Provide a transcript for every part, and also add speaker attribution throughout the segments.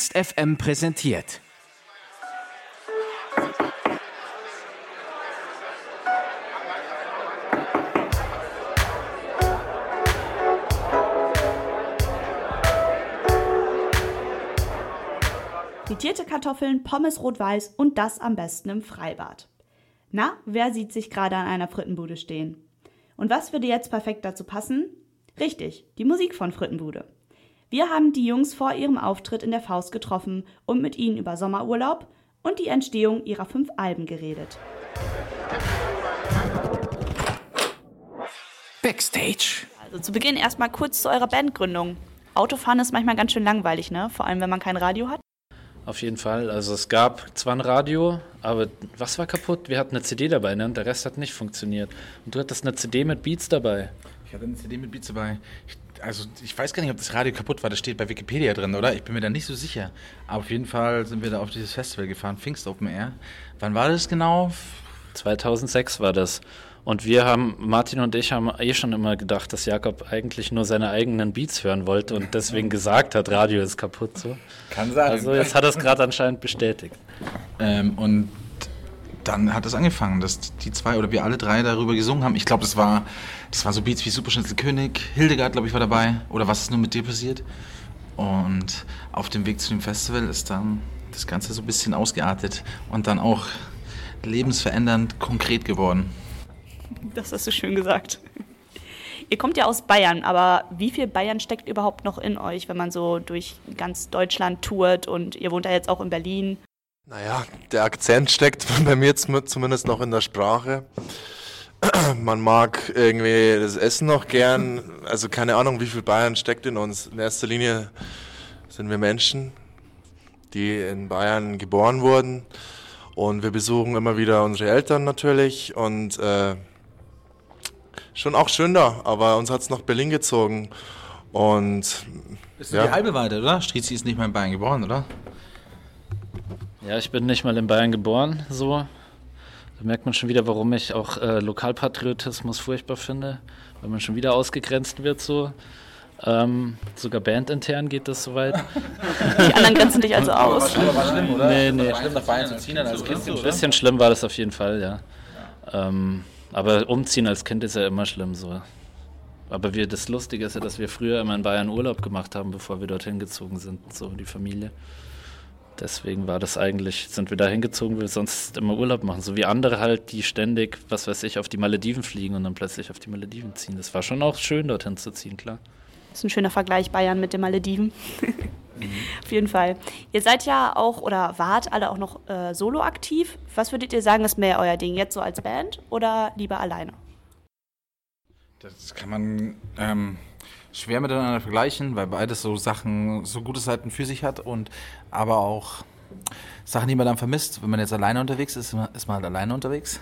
Speaker 1: Ernst FM präsentiert.
Speaker 2: Frittierte Kartoffeln, Pommes rot-weiß und das am besten im Freibad. Na, wer sieht sich gerade an einer Frittenbude stehen? Und was würde jetzt perfekt dazu passen? Richtig, die Musik von Frittenbude. Wir haben die Jungs vor ihrem Auftritt in der Faust getroffen und mit ihnen über Sommerurlaub und die Entstehung ihrer fünf Alben geredet.
Speaker 1: Backstage.
Speaker 2: Also zu Beginn erstmal kurz zu eurer Bandgründung. Autofahren ist manchmal ganz schön langweilig, ne? Vor allem, wenn man kein Radio hat.
Speaker 3: Auf jeden Fall. Also es gab zwar ein Radio, aber was war kaputt? Wir hatten eine CD dabei, ne? Und der Rest hat nicht funktioniert. Und du hattest eine CD mit Beats dabei.
Speaker 4: Ich hatte eine CD mit Beats dabei. Ich, also ich weiß gar nicht, ob das Radio kaputt war. Das steht bei Wikipedia drin, oder? Ich bin mir da nicht so sicher. Aber auf jeden Fall sind wir da auf dieses Festival gefahren, Pfingst Open Air. Wann war das genau?
Speaker 3: 2006 war das. Und wir haben, Martin und ich haben eh schon immer gedacht, dass Jakob eigentlich nur seine eigenen Beats hören wollte und deswegen gesagt hat, Radio ist kaputt. So.
Speaker 4: Kann sein.
Speaker 3: Also jetzt hat er es gerade anscheinend bestätigt.
Speaker 4: Ähm, und dann hat es angefangen, dass die zwei oder wir alle drei darüber gesungen haben. Ich glaube, das war, das war so Beats wie Superschnitzelkönig, Hildegard, glaube ich, war dabei. Oder was ist nur mit dir passiert? Und auf dem Weg zu dem Festival ist dann das Ganze so ein bisschen ausgeartet und dann auch lebensverändernd konkret geworden.
Speaker 2: Das hast du schön gesagt. Ihr kommt ja aus Bayern, aber wie viel Bayern steckt überhaupt noch in euch, wenn man so durch ganz Deutschland tourt und ihr wohnt ja jetzt auch in Berlin?
Speaker 5: Naja, der Akzent steckt bei mir zumindest noch in der Sprache. Man mag irgendwie das Essen noch gern. Also keine Ahnung, wie viel Bayern steckt in uns. In erster Linie sind wir Menschen, die in Bayern geboren wurden. Und wir besuchen immer wieder unsere Eltern natürlich. Und äh, schon auch schön da, aber uns hat es nach Berlin gezogen. Und.
Speaker 4: Ist ja. die halbe Wahrheit, oder? Strizi ist nicht mal in Bayern geboren, oder?
Speaker 3: Ja, ich bin nicht mal in Bayern geboren, so. Da merkt man schon wieder, warum ich auch äh, Lokalpatriotismus furchtbar finde, weil man schon wieder ausgegrenzt wird, so. Ähm, sogar bandintern geht das soweit.
Speaker 2: Die anderen grenzen dich also aus.
Speaker 4: War, war schlimm, oder?
Speaker 3: Nee, nee.
Speaker 4: War schlimm, nach Bayern zu ziehen als Kind,
Speaker 3: Ein bisschen schlimm war das auf jeden Fall, ja. Ähm, aber umziehen als Kind ist ja immer schlimm so. Aber wir, das Lustige ist ja, dass wir früher immer in Bayern Urlaub gemacht haben, bevor wir dorthin gezogen sind, so die Familie. Deswegen war das eigentlich, sind wir da hingezogen, weil wir sonst immer Urlaub machen. So wie andere halt, die ständig, was weiß ich, auf die Malediven fliegen und dann plötzlich auf die Malediven ziehen. Das war schon auch schön, dorthin zu ziehen, klar.
Speaker 2: Das ist ein schöner Vergleich, Bayern mit den Malediven. mhm. Auf jeden Fall. Ihr seid ja auch oder wart alle auch noch äh, solo aktiv. Was würdet ihr sagen, ist mehr euer Ding? Jetzt so als Band oder lieber alleine?
Speaker 4: Das kann man ähm, schwer miteinander vergleichen, weil beides so Sachen, so gute Seiten für sich hat und aber auch Sachen, die man dann vermisst. Wenn man jetzt alleine unterwegs ist, ist man halt alleine unterwegs.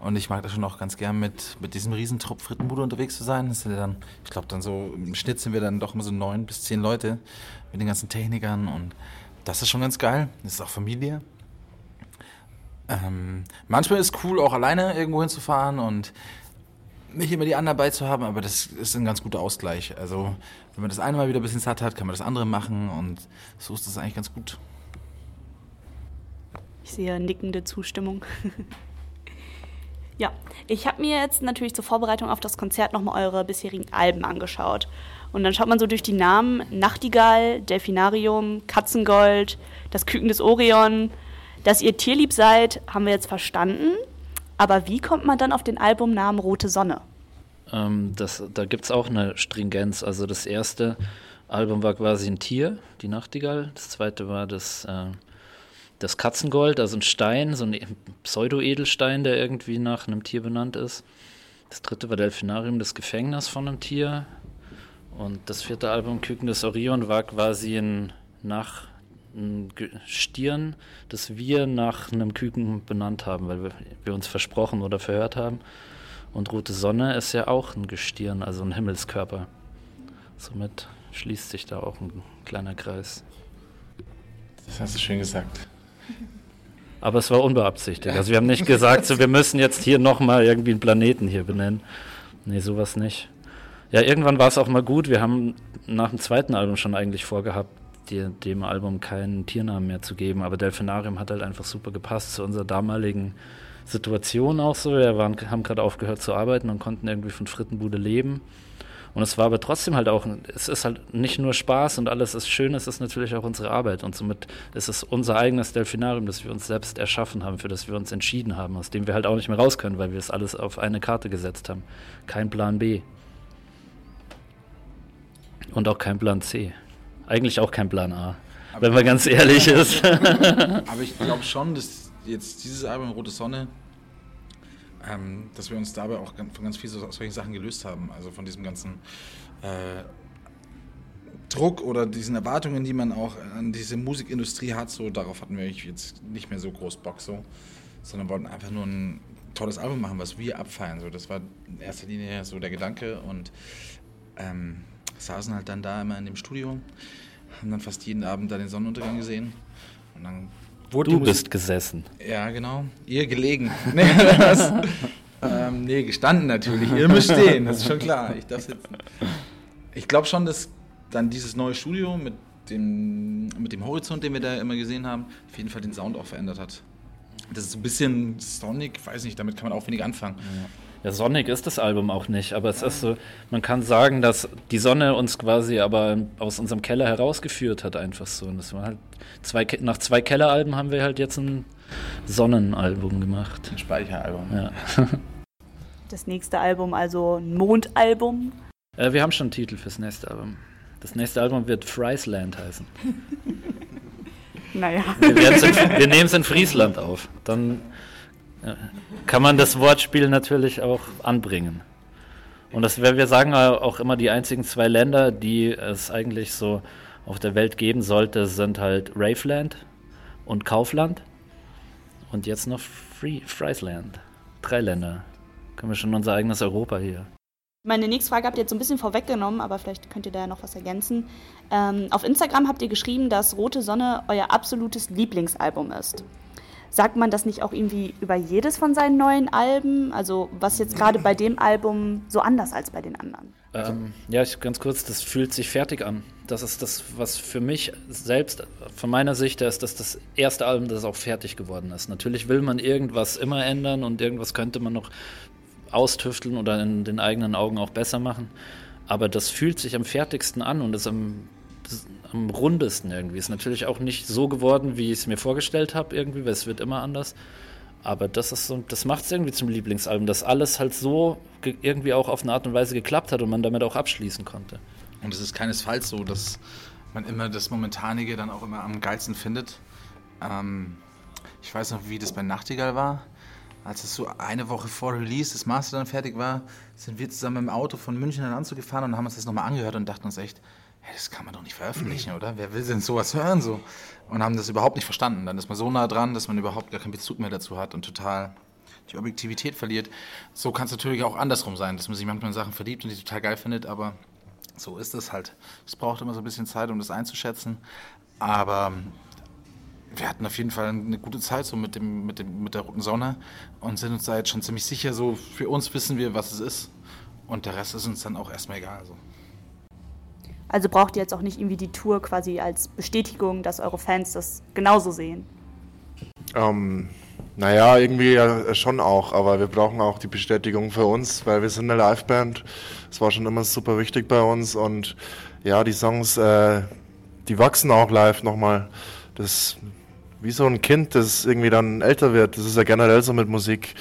Speaker 4: Und ich mag das schon auch ganz gern mit, mit diesem Riesentrupp Frittenbude unterwegs zu sein. Das sind dann, ich glaube dann so, im Schnitt sind wir dann doch immer so neun bis zehn Leute mit den ganzen Technikern und das ist schon ganz geil. Das ist auch Familie. Ähm, manchmal ist es cool, auch alleine irgendwo hinzufahren und nicht immer die anderen dabei zu haben, aber das ist ein ganz guter Ausgleich. Also, wenn man das eine Mal wieder ein bisschen satt hat, kann man das andere machen und so ist das eigentlich ganz gut.
Speaker 2: Ich sehe nickende Zustimmung. ja, ich habe mir jetzt natürlich zur Vorbereitung auf das Konzert nochmal eure bisherigen Alben angeschaut. Und dann schaut man so durch die Namen Nachtigall, Delfinarium, Katzengold, das Küken des Orion. Dass ihr tierlieb seid, haben wir jetzt verstanden. Aber wie kommt man dann auf den Albumnamen Rote Sonne?
Speaker 3: Ähm, das, da gibt es auch eine Stringenz. Also das erste Album war quasi ein Tier, die Nachtigall. Das zweite war das, äh, das Katzengold, also ein Stein, so ein Pseudo-Edelstein, der irgendwie nach einem Tier benannt ist. Das dritte war Delfinarium, das Gefängnis von einem Tier. Und das vierte Album, Küken des Orion, war quasi ein nach Stirn, das wir nach einem Küken benannt haben, weil wir, wir, uns versprochen oder verhört haben. Und Rote Sonne ist ja auch ein Gestirn, also ein Himmelskörper. Somit schließt sich da auch ein kleiner Kreis.
Speaker 4: Das hast du schön gesagt.
Speaker 3: Aber es war unbeabsichtigt. Also wir haben nicht gesagt, so, wir müssen jetzt hier nochmal irgendwie einen Planeten hier benennen. Nee, sowas nicht. Ja, irgendwann war es auch mal gut. Wir haben nach dem zweiten Album schon eigentlich vorgehabt, die, dem Album keinen Tiernamen mehr zu geben. Aber Delfinarium hat halt einfach super gepasst zu unserer damaligen Situation auch so. Wir waren, haben gerade aufgehört zu arbeiten und konnten irgendwie von Frittenbude leben. Und es war aber trotzdem halt auch, es ist halt nicht nur Spaß und alles ist schön, es ist natürlich auch unsere Arbeit. Und somit ist es unser eigenes Delfinarium, das wir uns selbst erschaffen haben, für das wir uns entschieden haben, aus dem wir halt auch nicht mehr raus können, weil wir es alles auf eine Karte gesetzt haben. Kein Plan B. Und auch kein Plan C. Eigentlich auch kein Plan A, aber wenn man ganz ehrlich ist.
Speaker 4: aber ich glaube schon, dass jetzt dieses Album Rote Sonne, ähm, dass wir uns dabei auch von ganz vielen solchen Sachen gelöst haben. Also von diesem ganzen äh, Druck oder diesen Erwartungen, die man auch an diese Musikindustrie hat, so darauf hatten wir jetzt nicht mehr so groß Bock so, sondern wollten einfach nur ein tolles Album machen, was wir abfeiern. So, das war in erster Linie so der Gedanke und ähm, saßen halt dann da immer in dem Studio, haben dann fast jeden Abend da den Sonnenuntergang gesehen. Und dann
Speaker 3: wurde du bist gesessen.
Speaker 4: Ja, genau. Ihr gelegen. nee, das, ähm, nee, gestanden natürlich. Ihr müsst stehen, das ist schon klar. Ich darf sitzen. Ich glaube schon, dass dann dieses neue Studio mit dem, mit dem Horizont, den wir da immer gesehen haben, auf jeden Fall den Sound auch verändert hat. Das ist so ein bisschen Sonic, weiß nicht, damit kann man auch wenig anfangen. Ja.
Speaker 3: Ja, sonnig ist das Album auch nicht, aber es ist so, man kann sagen, dass die Sonne uns quasi aber aus unserem Keller herausgeführt hat, einfach so. Und das war halt zwei, nach zwei Kelleralben haben wir halt jetzt ein Sonnenalbum gemacht.
Speaker 4: Ein Speicheralbum.
Speaker 3: Ja.
Speaker 2: Das nächste Album, also ein Mondalbum.
Speaker 3: Äh, wir haben schon einen Titel fürs nächste Album. Das nächste Album wird Friesland heißen.
Speaker 2: naja.
Speaker 3: Wir, wir nehmen es in Friesland auf. Dann kann man das Wortspiel natürlich auch anbringen. Und das, wir sagen auch immer, die einzigen zwei Länder, die es eigentlich so auf der Welt geben sollte, sind halt Raveland und Kaufland. Und jetzt noch Free, Friesland. Drei Länder. Können wir schon unser eigenes Europa hier.
Speaker 2: Meine nächste Frage habt ihr jetzt so ein bisschen vorweggenommen, aber vielleicht könnt ihr da ja noch was ergänzen. Ähm, auf Instagram habt ihr geschrieben, dass Rote Sonne euer absolutes Lieblingsalbum ist. Sagt man das nicht auch irgendwie über jedes von seinen neuen Alben? Also was jetzt gerade bei dem Album so anders als bei den anderen?
Speaker 3: Ähm, ja, ich, ganz kurz, das fühlt sich fertig an. Das ist das, was für mich selbst, von meiner Sicht, ist das das erste Album, das auch fertig geworden ist. Natürlich will man irgendwas immer ändern und irgendwas könnte man noch austüfteln oder in den eigenen Augen auch besser machen. Aber das fühlt sich am fertigsten an und ist am am rundesten irgendwie. Ist natürlich auch nicht so geworden, wie ich es mir vorgestellt habe, irgendwie, weil es wird immer anders. Aber das ist so, das macht es irgendwie zum Lieblingsalbum, dass alles halt so irgendwie auch auf eine Art und Weise geklappt hat und man damit auch abschließen konnte.
Speaker 4: Und es ist keinesfalls so, dass man immer das Momentanige dann auch immer am geilsten findet. Ähm, ich weiß noch, wie das bei Nachtigall war. Als es so eine Woche vor Release das Master dann fertig war, sind wir zusammen im Auto von München nach Landshut gefahren und haben uns das nochmal angehört und dachten uns echt, das kann man doch nicht veröffentlichen, oder? Wer will denn sowas hören so? Und haben das überhaupt nicht verstanden. Dann ist man so nah dran, dass man überhaupt gar keinen Bezug mehr dazu hat und total die Objektivität verliert. So kann es natürlich auch andersrum sein, dass man sich manchmal in Sachen verliebt und die total geil findet, aber so ist es halt. Es braucht immer so ein bisschen Zeit, um das einzuschätzen. Aber wir hatten auf jeden Fall eine gute Zeit so mit, dem, mit, dem, mit der roten Sonne und sind uns da jetzt schon ziemlich sicher, so für uns wissen wir, was es ist. Und der Rest ist uns dann auch erstmal egal. So.
Speaker 2: Also braucht ihr jetzt auch nicht irgendwie die Tour quasi als Bestätigung, dass eure Fans das genauso sehen?
Speaker 5: Ähm, naja, irgendwie ja schon auch, aber wir brauchen auch die Bestätigung für uns, weil wir sind eine Liveband. Das war schon immer super wichtig bei uns und ja, die Songs, äh, die wachsen auch live nochmal. Das ist wie so ein Kind, das irgendwie dann älter wird. Das ist ja generell so mit Musik,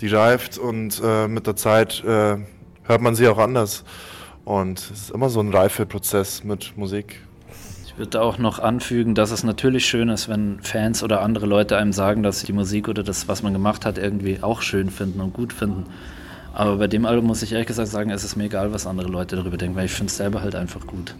Speaker 5: die reift und äh, mit der Zeit äh, hört man sie auch anders. Und es ist immer so ein Reifeprozess mit Musik.
Speaker 3: Ich würde auch noch anfügen, dass es natürlich schön ist, wenn Fans oder andere Leute einem sagen, dass sie die Musik oder das, was man gemacht hat, irgendwie auch schön finden und gut finden. Aber bei dem Album muss ich ehrlich gesagt sagen, es ist mir egal, was andere Leute darüber denken, weil ich finde es selber halt einfach gut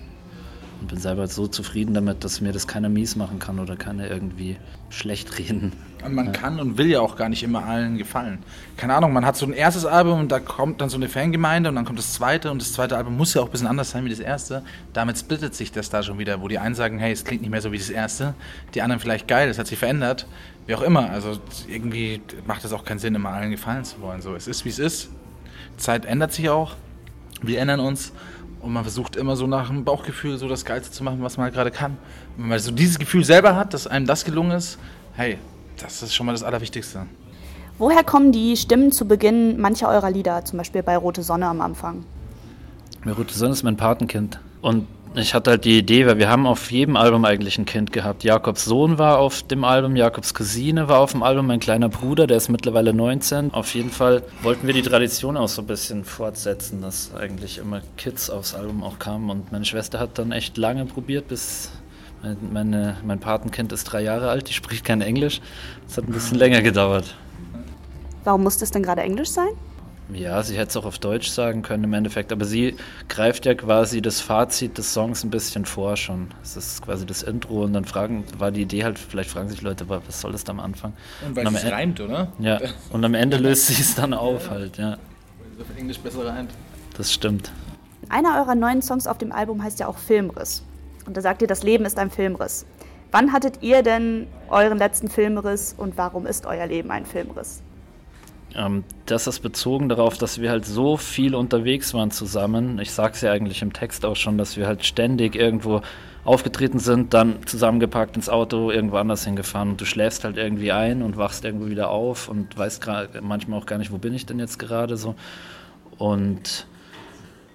Speaker 3: und bin selber so zufrieden damit, dass mir das keiner mies machen kann oder keiner irgendwie schlecht reden.
Speaker 4: Und man ja. kann und will ja auch gar nicht immer allen gefallen. Keine Ahnung, man hat so ein erstes Album und da kommt dann so eine Fangemeinde und dann kommt das zweite und das zweite Album muss ja auch ein bisschen anders sein wie das erste. Damit splittet sich das da schon wieder, wo die einen sagen, hey, es klingt nicht mehr so wie das erste, die anderen vielleicht geil, das hat sich verändert, wie auch immer. Also irgendwie macht es auch keinen Sinn, immer allen gefallen zu wollen. So, es ist wie es ist. Zeit ändert sich auch. Wir ändern uns und man versucht immer so nach dem Bauchgefühl so das Geilste zu machen, was man halt gerade kann. Und wenn man so dieses Gefühl selber hat, dass einem das gelungen ist, hey, das ist schon mal das Allerwichtigste.
Speaker 2: Woher kommen die Stimmen zu Beginn mancher eurer Lieder, zum Beispiel bei Rote Sonne am Anfang?
Speaker 3: Ja, Rote Sonne ist mein Patenkind. Und ich hatte halt die Idee, weil wir haben auf jedem Album eigentlich ein Kind gehabt. Jakobs Sohn war auf dem Album, Jakobs Cousine war auf dem Album, mein kleiner Bruder, der ist mittlerweile 19. Auf jeden Fall wollten wir die Tradition auch so ein bisschen fortsetzen, dass eigentlich immer Kids aufs Album auch kamen. Und meine Schwester hat dann echt lange probiert, bis meine, mein Patenkind ist drei Jahre alt, die spricht kein Englisch. Das hat ein bisschen länger gedauert.
Speaker 2: Warum musste es denn gerade Englisch sein?
Speaker 3: Ja, sie hätte es auch auf Deutsch sagen können im Endeffekt, aber sie greift ja quasi das Fazit des Songs ein bisschen vor schon. Es ist quasi das Intro und dann fragen, war die Idee halt, vielleicht fragen sich Leute, was soll das da am Anfang?
Speaker 4: Und weil
Speaker 3: und
Speaker 4: es reimt, oder?
Speaker 3: Ja, und am Ende löst sie es dann auf halt, ja.
Speaker 4: Weil es auf Englisch besser reimt.
Speaker 3: Das stimmt.
Speaker 2: Einer eurer neuen Songs auf dem Album heißt ja auch Filmriss. Und da sagt ihr, das Leben ist ein Filmriss. Wann hattet ihr denn euren letzten Filmriss und warum ist euer Leben ein Filmriss?
Speaker 3: Ähm, das ist bezogen darauf, dass wir halt so viel unterwegs waren zusammen. Ich sag's ja eigentlich im Text auch schon, dass wir halt ständig irgendwo aufgetreten sind, dann zusammengepackt ins Auto, irgendwo anders hingefahren und du schläfst halt irgendwie ein und wachst irgendwo wieder auf und weißt manchmal auch gar nicht, wo bin ich denn jetzt gerade so. Und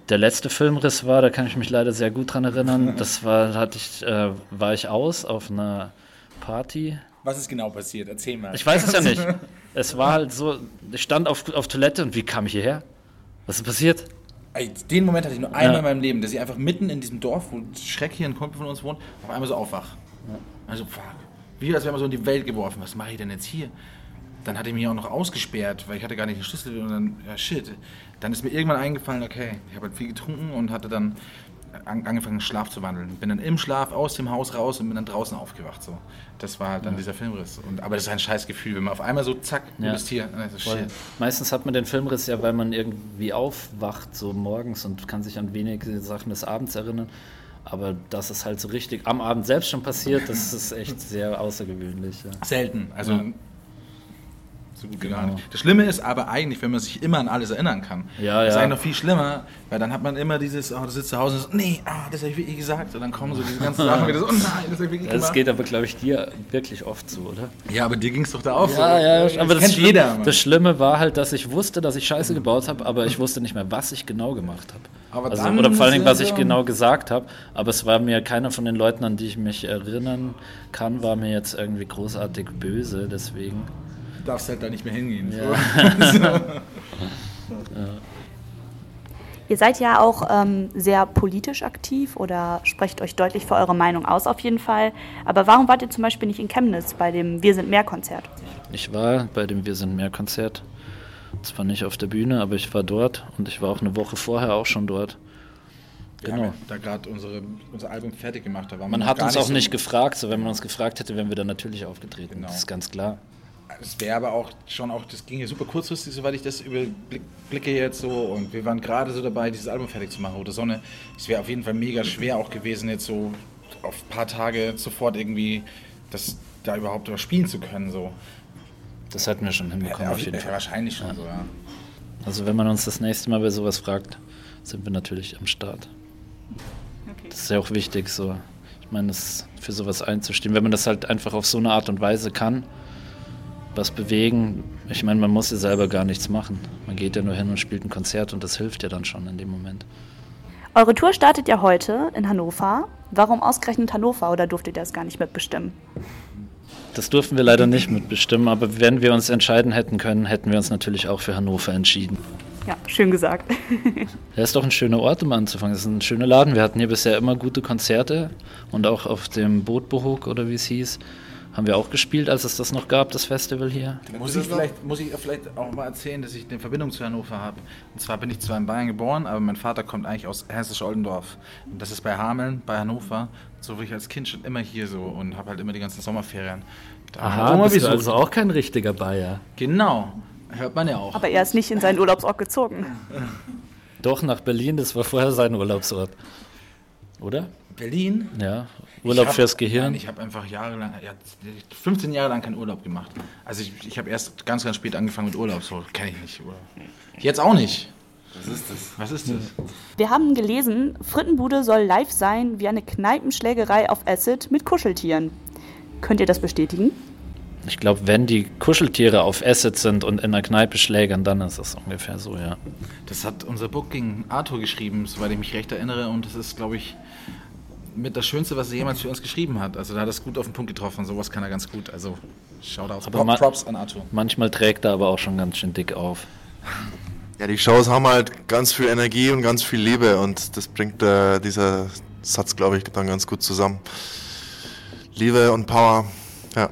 Speaker 3: der letzte Filmriss war, da kann ich mich leider sehr gut dran erinnern. Das war, hatte ich, äh, war ich aus auf einer Party.
Speaker 4: Was ist genau passiert? Erzähl mal.
Speaker 3: Ich weiß es ja nicht. Es war halt so, ich stand auf, auf Toilette und wie kam ich hierher? Was ist passiert?
Speaker 4: Den Moment hatte ich nur einmal
Speaker 3: Ja.
Speaker 4: in meinem Leben, dass ich einfach mitten in diesem Dorf, wo Schreck hier ein Kumpel von uns wohnt, auf einmal so aufwach. Also, fuck. Wie als wäre man so in die Welt geworfen. Was mache ich denn jetzt hier? Dann hatte ich mich auch noch ausgesperrt, weil ich hatte gar nicht den Schlüssel und dann, ja shit. Dann ist mir irgendwann eingefallen, okay, ich habe halt viel getrunken und hatte dann an, angefangen, Schlaf zu wandeln. Bin dann im Schlaf aus dem Haus raus und bin dann draußen aufgewacht. So. Das war halt dann dieser Filmriss. Und, aber das ist ein scheiß Gefühl, wenn man auf einmal so, zack, du
Speaker 3: Ja.
Speaker 4: bist hier. Und dann so,
Speaker 3: Voll.
Speaker 4: shit.
Speaker 3: Meistens hat man den Filmriss ja, weil man irgendwie aufwacht, so morgens und kann sich an wenige Sachen des Abends erinnern. Aber dass es halt so richtig am Abend selbst schon passiert, das ist echt sehr außergewöhnlich. Ja.
Speaker 4: Selten. Also
Speaker 3: Ja.
Speaker 4: So gut
Speaker 3: Genau.
Speaker 4: gar nicht. Das Schlimme ist aber eigentlich, wenn man sich immer an alles erinnern kann.
Speaker 3: Ja,
Speaker 4: das ist
Speaker 3: ja.
Speaker 4: eigentlich noch viel schlimmer, weil dann hat man immer dieses, oh, du sitzt zu Hause und so, nee, ah, das habe ich wirklich gesagt. Und dann kommen so diese ganzen Sachen wieder so, oh nein, das habe ich wirklich
Speaker 3: Das
Speaker 4: gemacht.
Speaker 3: geht aber, glaube ich, dir wirklich oft so, oder?
Speaker 4: Ja, aber dir ging es doch da auch so.
Speaker 3: Ja, ja,
Speaker 4: das
Speaker 3: aber das,
Speaker 4: kennt
Speaker 3: Schlimme,
Speaker 4: jeder. Mann.
Speaker 3: das Schlimme war halt, dass ich wusste, dass ich Scheiße gebaut habe, aber ich wusste nicht mehr, was ich genau gemacht habe.
Speaker 4: Aber
Speaker 3: Also, oder vor allen Dingen, was
Speaker 4: ist
Speaker 3: ich
Speaker 4: ja-
Speaker 3: genau gesagt habe. Aber es war mir keiner von den Leuten, an die ich mich erinnern kann, war mir jetzt irgendwie großartig böse. Deswegen.
Speaker 4: Du darfst halt da nicht mehr hingehen.
Speaker 3: Ja.
Speaker 4: So.
Speaker 2: Ihr seid ja auch ähm, sehr politisch aktiv oder sprecht euch deutlich für eure Meinung aus auf jeden Fall. Aber warum wart ihr zum Beispiel nicht in Chemnitz bei dem Wir sind mehr Konzert?
Speaker 3: Ich war bei dem Wir sind mehr Konzert. Zwar nicht auf der Bühne, aber ich war dort und ich war auch eine Woche vorher auch schon dort.
Speaker 4: Wir
Speaker 3: Genau.
Speaker 4: haben da gerade unsere, unser Album fertig gemacht. Da war
Speaker 3: Man
Speaker 4: noch
Speaker 3: hat uns auch
Speaker 4: so-
Speaker 3: nicht gefragt, so wenn man uns gefragt hätte, wären wir dann natürlich aufgetreten.
Speaker 4: Genau.
Speaker 3: Das ist ganz klar.
Speaker 4: Es wäre aber auch schon auch, das ging ja super kurzfristig, soweit ich das überblicke jetzt so. Und wir waren gerade so dabei, dieses Album fertig zu machen, Rote Sonne. Es wäre auf jeden Fall mega schwer auch gewesen, jetzt so auf ein paar Tage sofort irgendwie das da überhaupt überspielen zu können. So.
Speaker 3: Das hätten wir schon hinbekommen,
Speaker 4: Ja,
Speaker 3: auf jeden
Speaker 4: ja,
Speaker 3: Fall.
Speaker 4: wahrscheinlich schon so, ja.
Speaker 3: Also wenn man uns das nächste Mal bei sowas fragt, sind wir natürlich am Start. Das ist ja auch wichtig, so. Ich meine, das für sowas einzustehen. Wenn man das halt einfach auf so eine Art und Weise kann, was bewegen, ich meine, man muss ja selber gar nichts machen. Man geht ja nur hin und spielt ein Konzert und das hilft ja dann schon in dem Moment.
Speaker 2: Eure Tour startet ja heute in Hannover. Warum ausgerechnet Hannover oder durftet ihr das gar nicht mitbestimmen?
Speaker 3: Das durften wir leider nicht mitbestimmen, aber wenn wir uns entscheiden hätten können, hätten wir uns natürlich auch für Hannover entschieden.
Speaker 2: Ja, schön gesagt.
Speaker 3: Ja, ist doch ein schöner Ort, um anzufangen. Es ist ein schöner Laden. Wir hatten hier bisher immer gute Konzerte und auch auf dem Bootbuchuk oder wie es hieß, haben wir auch gespielt, als es das noch gab, das Festival hier.
Speaker 4: Muss ich, vielleicht, muss ich vielleicht auch mal erzählen, dass ich eine Verbindung zu Hannover habe. Und zwar bin ich zwar in Bayern geboren, aber mein Vater kommt eigentlich aus Hessisch-Oldendorf. Und das ist bei Hameln, bei Hannover. So war ich als Kind schon immer hier so und habe halt immer die ganzen Sommerferien. Da immer
Speaker 3: bist du also auch kein richtiger Bayer.
Speaker 4: Genau, hört man ja auch.
Speaker 2: Aber er ist nicht in seinen Urlaubsort gezogen.
Speaker 3: Doch, nach Berlin, das war vorher sein Urlaubsort. Oder?
Speaker 4: Berlin?
Speaker 3: Ja, Urlaub
Speaker 4: Ich hab-
Speaker 3: fürs Gehirn.
Speaker 4: Nein, ich habe einfach jahrelang, ja, 15 Jahre lang keinen Urlaub gemacht. Also ich, ich habe erst ganz, ganz spät angefangen mit Urlaub. So kenne ich nicht. Urlaub. Jetzt auch nicht. Was ist das? Was ist das?
Speaker 2: Wir haben gelesen, Frittenbude soll live sein wie eine Kneipenschlägerei auf Acid mit Kuscheltieren. Könnt ihr das bestätigen?
Speaker 3: Ich glaube, wenn die Kuscheltiere auf Acid sind und in der Kneipe schlägern, dann ist es ungefähr so, ja.
Speaker 4: Das hat unser Booking Arthur geschrieben, soweit ich mich recht erinnere. Und das ist, glaube ich, mit das Schönste, was er jemals für uns geschrieben hat. Also da hat er es gut auf den Punkt getroffen. Sowas kann er ganz gut. Also Shoutouts.
Speaker 3: Aber ma-
Speaker 4: Props an Arthur.
Speaker 3: Manchmal trägt er aber auch schon ganz schön dick auf.
Speaker 5: Ja, die Shows haben halt ganz viel Energie und ganz viel Liebe und das bringt äh, dieser Satz, glaube ich, dann ganz gut zusammen. Liebe und Power, ja.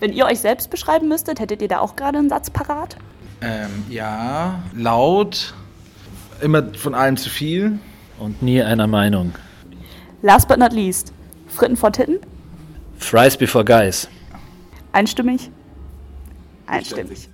Speaker 2: Wenn ihr euch selbst beschreiben müsstet, hättet ihr da auch gerade einen Satz parat?
Speaker 4: Ähm, ja, laut, immer von allem zu viel.
Speaker 3: Und nie einer Meinung.
Speaker 2: Last but not least, Fritten vor Titten?
Speaker 3: Fries before Guys.
Speaker 2: Einstimmig? Einstimmig.